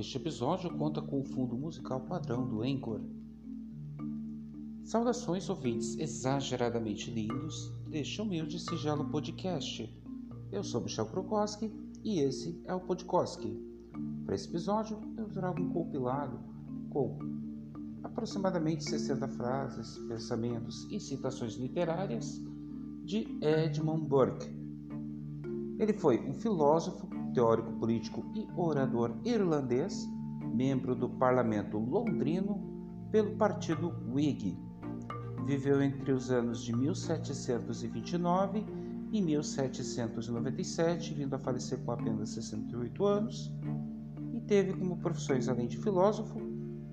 Este episódio conta com o fundo musical padrão do Anchor. Saudações ouvintes exageradamente lindos deste humilde sigelo podcast. Eu sou Michel Krokoski e esse é o Podkoski. Para esse episódio eu trago um compilado com aproximadamente 60 frases, pensamentos e citações literárias de Edmund Burke. Ele foi um filósofo, teórico político e orador irlandês, membro do parlamento londrino pelo partido Whig. Viveu entre os anos de 1729 e 1797, vindo a falecer com apenas 68 anos, e teve como profissões além de filósofo,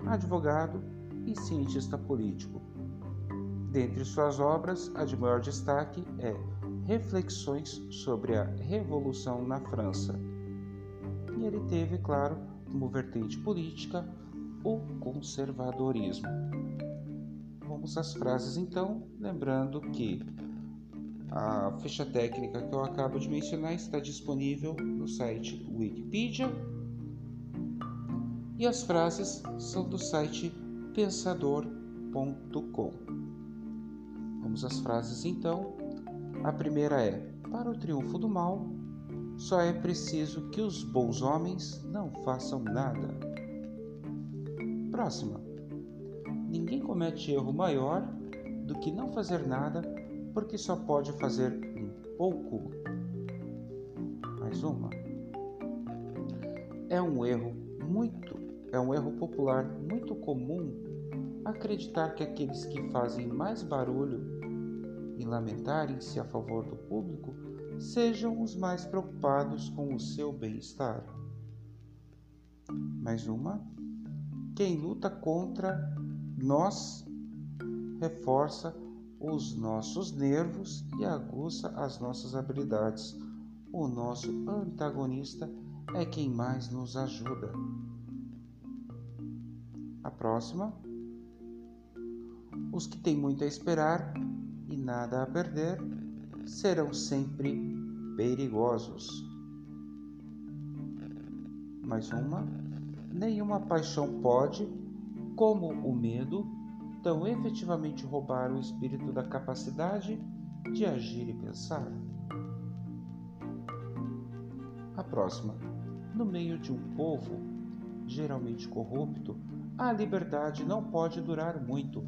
advogado e cientista político. Dentre suas obras, a de maior destaque é Reflexões sobre a Revolução na França. Ele teve, claro, como vertente política o conservadorismo. Vamos às frases então, lembrando que a ficha técnica que eu acabo de mencionar está disponível no site Wikipedia e as frases são do site pensador.com. Vamos às frases então. A primeira é: Para o triunfo do mal, só é preciso que os bons homens não façam nada. Próxima. Ninguém comete erro maior do que não fazer nada, porque só pode fazer um pouco. Mais uma. É um erro muito, é um erro popular muito comum acreditar que aqueles que fazem mais barulho e lamentarem-se a favor do público sejam os mais preocupados com o seu bem-estar. Mais uma: quem luta contra nós reforça os nossos nervos e aguça as nossas habilidades. O nosso antagonista é quem mais nos ajuda. A próxima os que têm muito a esperar e nada a perder serão sempre perigosos. Mais uma: nenhuma paixão pode, como o medo, tão efetivamente roubar o espírito da capacidade de agir e pensar. A próxima: no meio de um povo geralmente corrupto, a liberdade não pode durar muito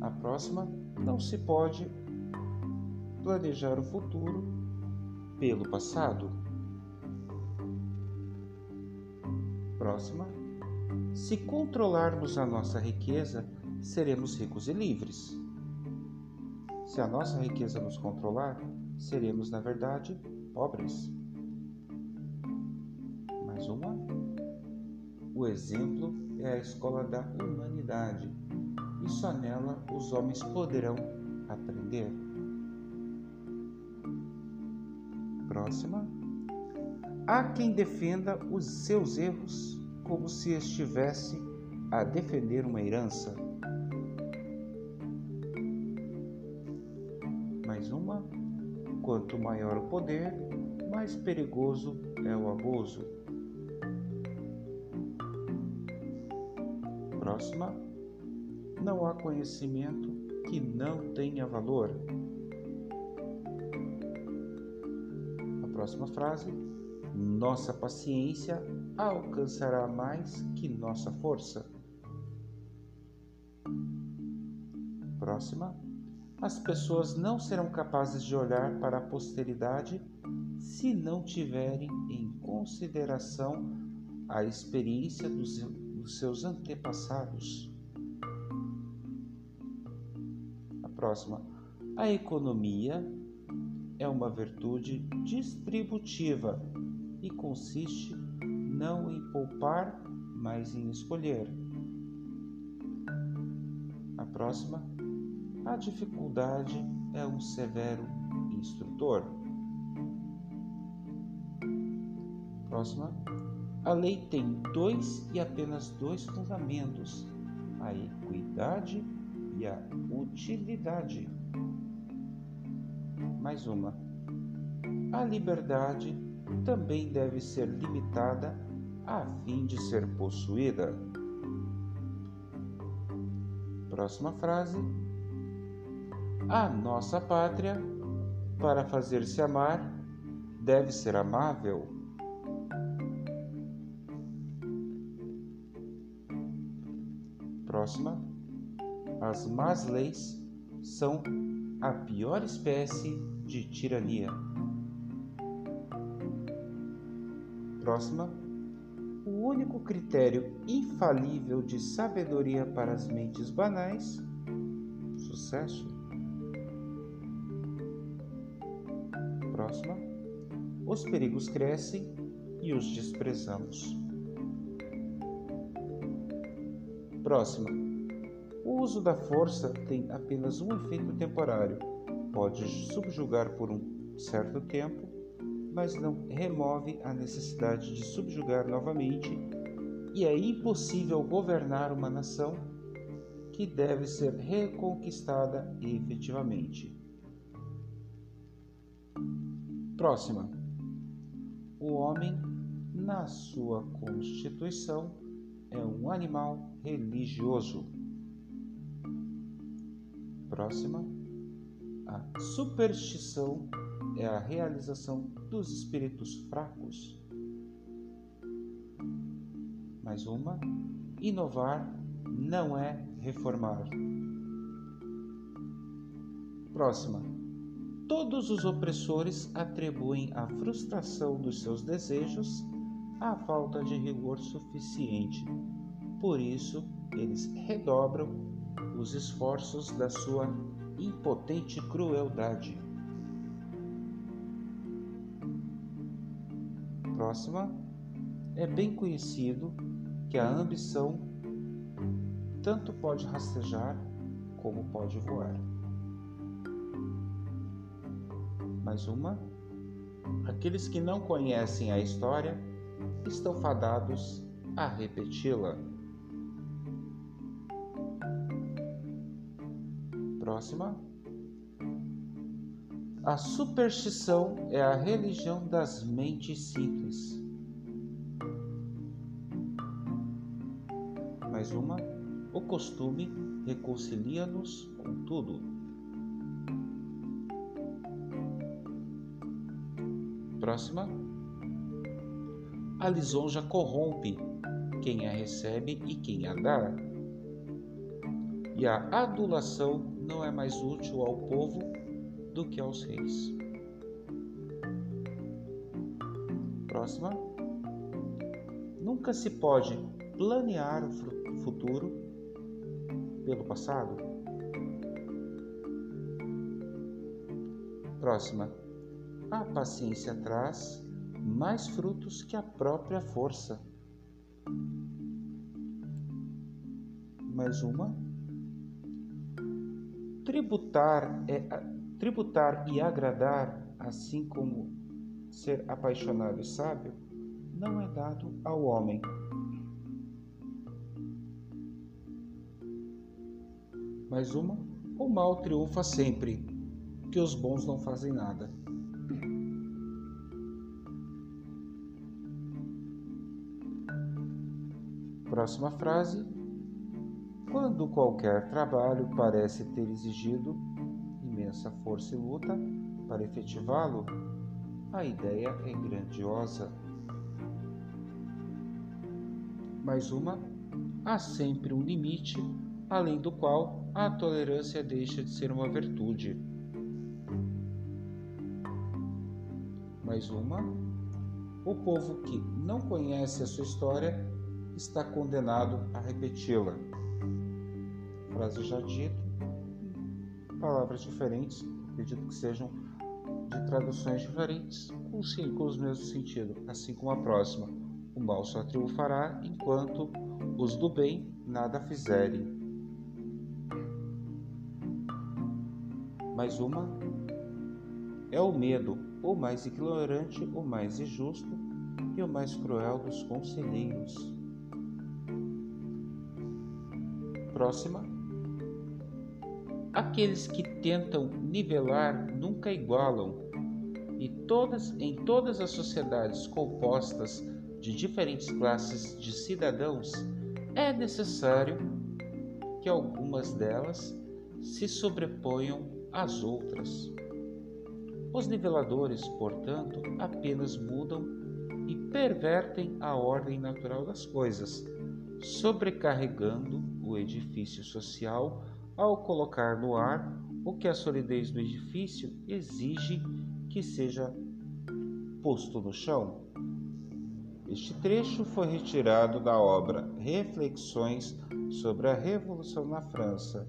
a próxima, não se pode planejar o futuro pelo passado. Próxima, se controlarmos a nossa riqueza, seremos ricos e livres. Se a nossa riqueza nos controlar, seremos, na verdade, pobres. Mais uma. O exemplo é a escola da humanidade e só nela os homens poderão aprender. Próxima. Há quem defenda os seus erros como se estivesse a defender uma herança. Mais uma. Quanto maior o poder, mais perigoso é o abuso. Próxima não há conhecimento que não tenha valor. A próxima frase: Nossa paciência alcançará mais que nossa força. Próxima: As pessoas não serão capazes de olhar para a posteridade se não tiverem em consideração a experiência dos, dos seus antepassados. Próxima. A economia é uma virtude distributiva e consiste não em poupar, mas em escolher. A próxima. A dificuldade é um severo instrutor. Próxima. A lei tem dois e apenas dois fundamentos: a equidade utilidade. Mais uma. A liberdade também deve ser limitada a fim de ser possuída. Próxima frase. A nossa pátria, para fazer-se amar, deve ser amável. Próxima. As más leis são a pior espécie de tirania. Próxima. O único critério infalível de sabedoria para as mentes banais, sucesso. Próxima. Os perigos crescem e os desprezamos. Próxima. O uso da força tem apenas um efeito temporário. Pode subjugar por um certo tempo mas não remove a necessidade de subjugar novamente, e é impossível governar uma nação que deve ser reconquistada efetivamente. Próxima. O homem, na sua constituição, é um animal religioso. Próxima. A superstição é a realização dos espíritos fracos. Mais uma, inovar não é reformar. Próxima. Todos os opressores atribuem a frustração dos seus desejos à falta de rigor suficiente. Por isso, eles redobram os esforços da sua impotente crueldade. próxima, é bem conhecido que a ambição tanto pode rastejar como pode voar. Mais uma. Aqueles que não conhecem a história estão fadados a repeti-la. Próxima. A superstição é a religião das mentes simples. Mais uma, o costume reconcilia-nos com tudo. Próxima. A lisonja corrompe quem a recebe e quem a dá. E a adulação não é mais útil ao povo do que aos reis. Próxima. Nunca se pode planear o futuro pelo passado. Próxima. A paciência traz mais frutos que a própria força. Mais uma. Tributar é Tributar e agradar, assim como ser apaixonado e sábio, não é dado ao homem. Mais uma, o mal triunfa sempre, que os bons não fazem nada. Próxima frase. Quando qualquer trabalho parece ter exigido imensa força e luta para efetivá-lo, a ideia é grandiosa. Mais uma, há sempre um limite além do qual a tolerância deixa de ser uma virtude. Mais uma, o povo que não conhece a sua história está condenado a repeti-la. Frase já dita, palavras diferentes, acredito que sejam de traduções diferentes, com, sim, com os mesmos sentidos, assim como a próxima. O mal só triunfará enquanto os do bem nada fizerem. Mais uma é o medo, o mais ignorante, o mais injusto e o mais cruel dos conselheiros. Próxima Aqueles que tentam nivelar nunca igualam, e todas em todas as sociedades compostas de diferentes classes de cidadãos, é necessário que algumas delas se sobreponham às outras. Os niveladores, portanto, apenas mudam e pervertem a ordem natural das coisas, sobrecarregando o edifício social ao colocar no ar o que a solidez do edifício exige que seja posto no chão. Este trecho foi retirado da obra Reflexões sobre a Revolução na França.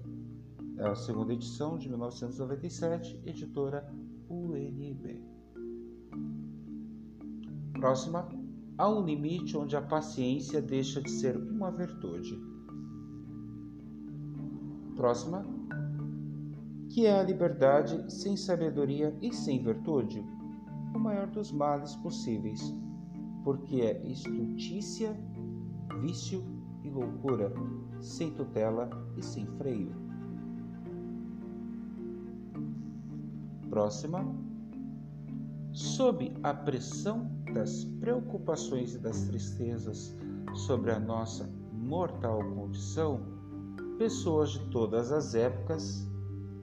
É a segunda edição de 1997, editora UNB. Próxima. Há um limite onde a paciência deixa de ser uma virtude. Próxima. Que é a liberdade sem sabedoria e sem virtude? O maior dos males possíveis, porque é estultícia, vício e loucura, sem tutela e sem freio. Próxima. Sob a pressão das preocupações e das tristezas sobre a nossa mortal condição, pessoas de todas as épocas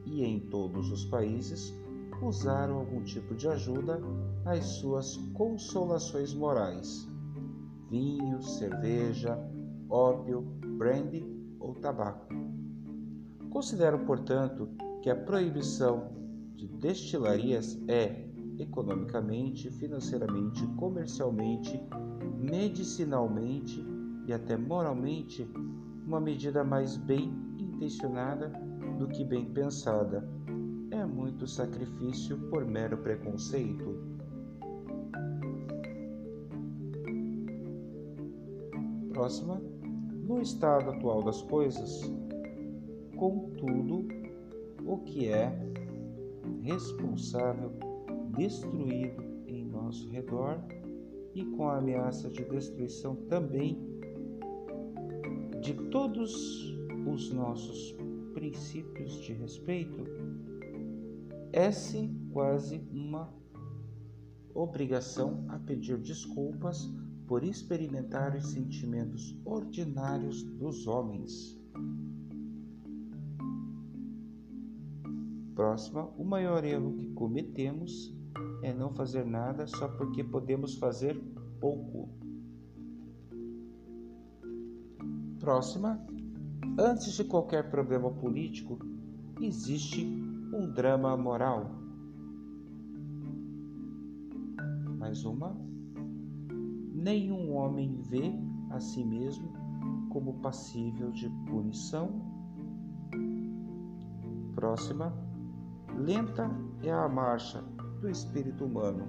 e em todos os países usaram algum tipo de ajuda às suas consolações morais: vinho, cerveja, ópio, brandy ou tabaco. Considero, portanto, que a proibição de destilarias é, economicamente, financeiramente, comercialmente, medicinalmente e até moralmente, uma medida mais bem intencionada do que bem pensada. É muito sacrifício por mero preconceito. Próxima. No estado atual das coisas, contudo, o que é responsável destruído em nosso redor e com a ameaça de destruição também de todos os nossos princípios de respeito, é-se quase uma obrigação a pedir desculpas por experimentar os sentimentos ordinários dos homens. Próxima, o maior erro que cometemos é não fazer nada só porque podemos fazer pouco. Próxima, antes de qualquer problema político, existe um drama moral. Mais uma, nenhum homem vê a si mesmo como passível de punição. Próxima, lenta é a marcha do espírito humano.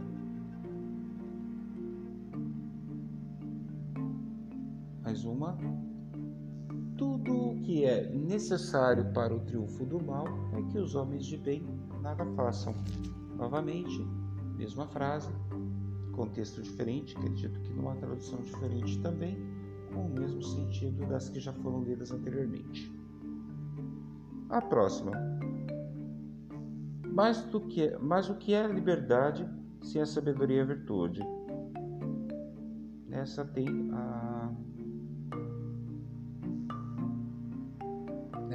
Mais uma. Tudo o que é necessário para o triunfo do mal é que os homens de bem nada façam. Novamente, mesma frase, contexto diferente, acredito que numa tradução diferente também, com o mesmo sentido das que já foram lidas anteriormente. A próxima. Mais, do que, mas o que é liberdade sem a sabedoria e a virtude? Essa tem a.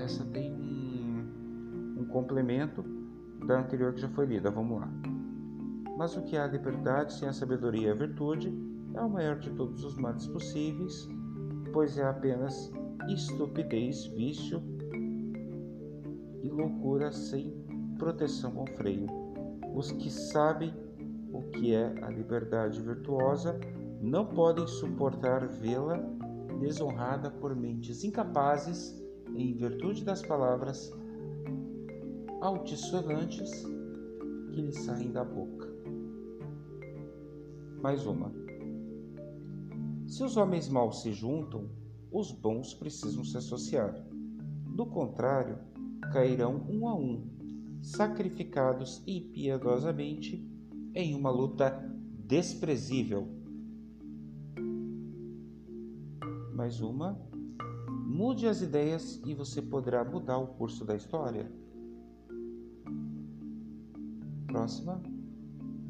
Essa tem um, um complemento da anterior que já foi lida. Vamos lá. Mas o que é a liberdade sem a sabedoria e a virtude é o maior de todos os males possíveis, pois é apenas estupidez, vício e loucura sem proteção com freio. Os que sabem o que é a liberdade virtuosa não podem suportar vê-la desonrada por mentes incapazes, em virtude das palavras altissonantes que lhes saem da boca mais uma. Se os homens maus se juntam, os bons precisam se associar. Do contrário, cairão um a um, sacrificados impiedosamente em uma luta desprezível. Mais uma. Mude as ideias e você poderá mudar o curso da história. Próxima.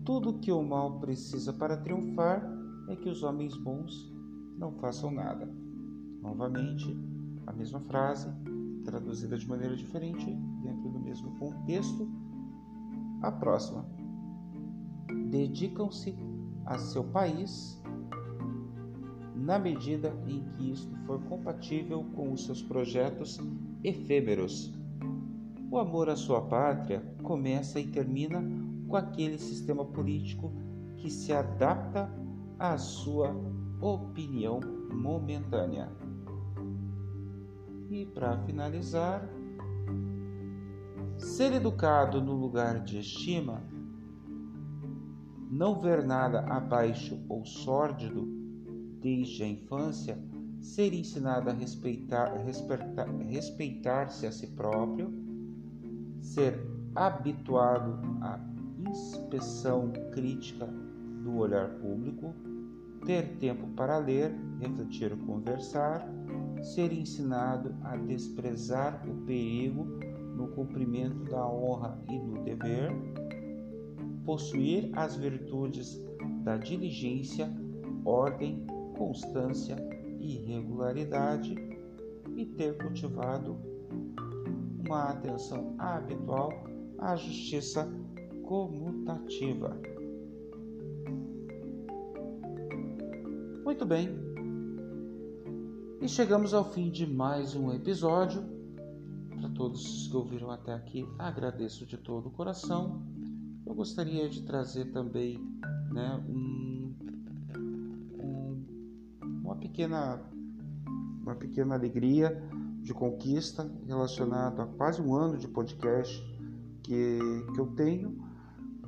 tudo que o mal precisa para triunfar é que os homens bons não façam nada. Novamente, a mesma frase, traduzida de maneira diferente, dentro do mesmo contexto. A próxima. Dedicam-se a seu país na medida em que isto for compatível com os seus projetos efêmeros. O amor à sua pátria começa e termina com aquele sistema político que se adapta à sua opinião momentânea. E para finalizar, ser educado no lugar de estima, não ver nada abaixo ou sórdido desde a infância, ser ensinado a respeitar, respeitar, respeitar-se a si próprio, ser habituado à inspeção crítica do olhar público, ter tempo para ler, refletir e conversar, ser ensinado a desprezar o perigo no cumprimento da honra e do dever, possuir as virtudes da diligência, ordem, constância e regularidade e ter cultivado uma atenção habitual à justiça comutativa. Muito bem. E chegamos ao fim de mais um episódio. Para todos os que ouviram até aqui, agradeço de todo o coração. Eu gostaria de trazer também né, um, pequena, uma pequena alegria de conquista relacionada a quase um ano de podcast que, que eu tenho,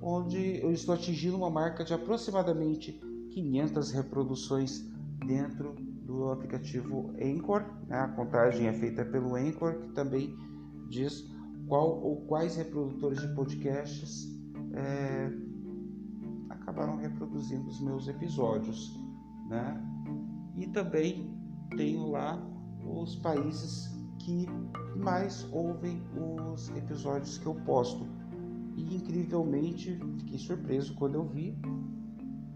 onde eu estou atingindo uma marca de aproximadamente 500 reproduções dentro do aplicativo Anchor. Né? A contagem é feita pelo Anchor, que também diz qual ou quais reprodutores de podcasts é, acabaram reproduzindo os meus episódios. Né? E também tenho lá os países que mais ouvem os episódios que eu posto. E incrivelmente fiquei surpreso quando eu vi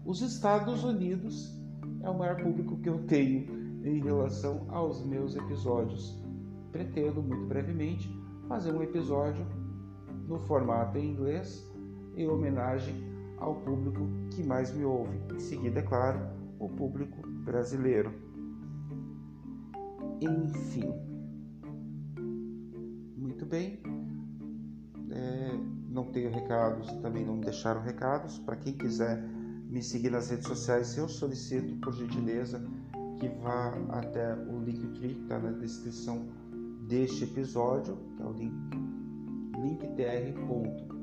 os Estados Unidos é o maior público que eu tenho em relação aos meus episódios. Pretendo muito brevemente fazer um episódio no formato em inglês em homenagem ao público que mais me ouve. Em seguida, é claro, o público brasileiro. Enfim. Muito bem. É, não tenho recados, também não deixaram recados. Para quem quiser me seguir nas redes sociais, eu solicito, por gentileza, que vá até o Linktree que está na descrição deste episódio, que é o link linktr.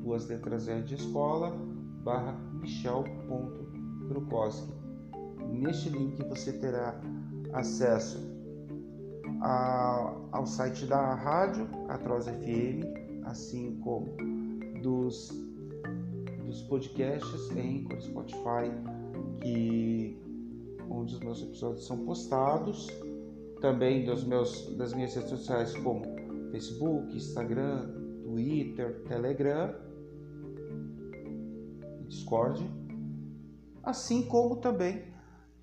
duas letras de escola barra michel.krukoski. Neste link você terá acesso a, ao site da rádio, a Troz FM, assim como dos dos podcasts Anchor, Spotify, que onde os meus episódios são postados, também dos meus, das minhas redes sociais como Facebook, Instagram, Twitter, Telegram, Discord, assim como também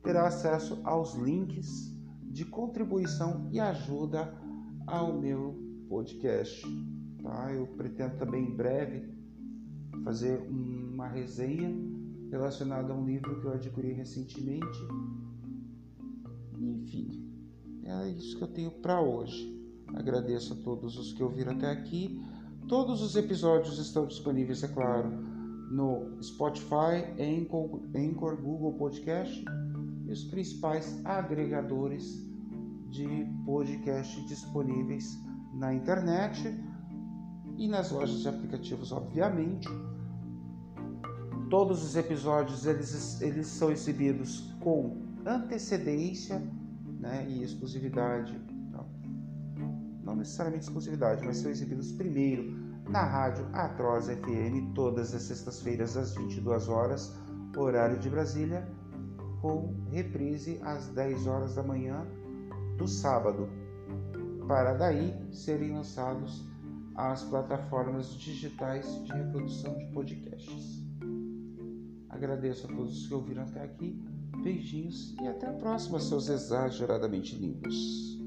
terá acesso aos links de contribuição e ajuda ao meu podcast. Tá? Eu pretendo também em breve fazer uma resenha relacionada a um livro que eu adquiri recentemente. Enfim, é isso que eu tenho para hoje. Agradeço a todos os que ouviram até aqui. Todos os episódios estão disponíveis, é claro, no Spotify, Anchor, Anchor Google Podcast e os principais agregadores de podcast disponíveis na internet e nas lojas de aplicativos, obviamente. Todos os episódios eles, eles são exibidos com antecedência né, e exclusividade. Não, não necessariamente exclusividade, mas são exibidos primeiro na rádio Atroz FM, todas as sextas-feiras às 22 horas, horário de Brasília, com reprise às 10 horas da manhã do sábado, para daí serem lançados às plataformas digitais de reprodução de podcasts. Agradeço a todos que ouviram até aqui. Beijinhos e até a próxima, seus exageradamente lindos.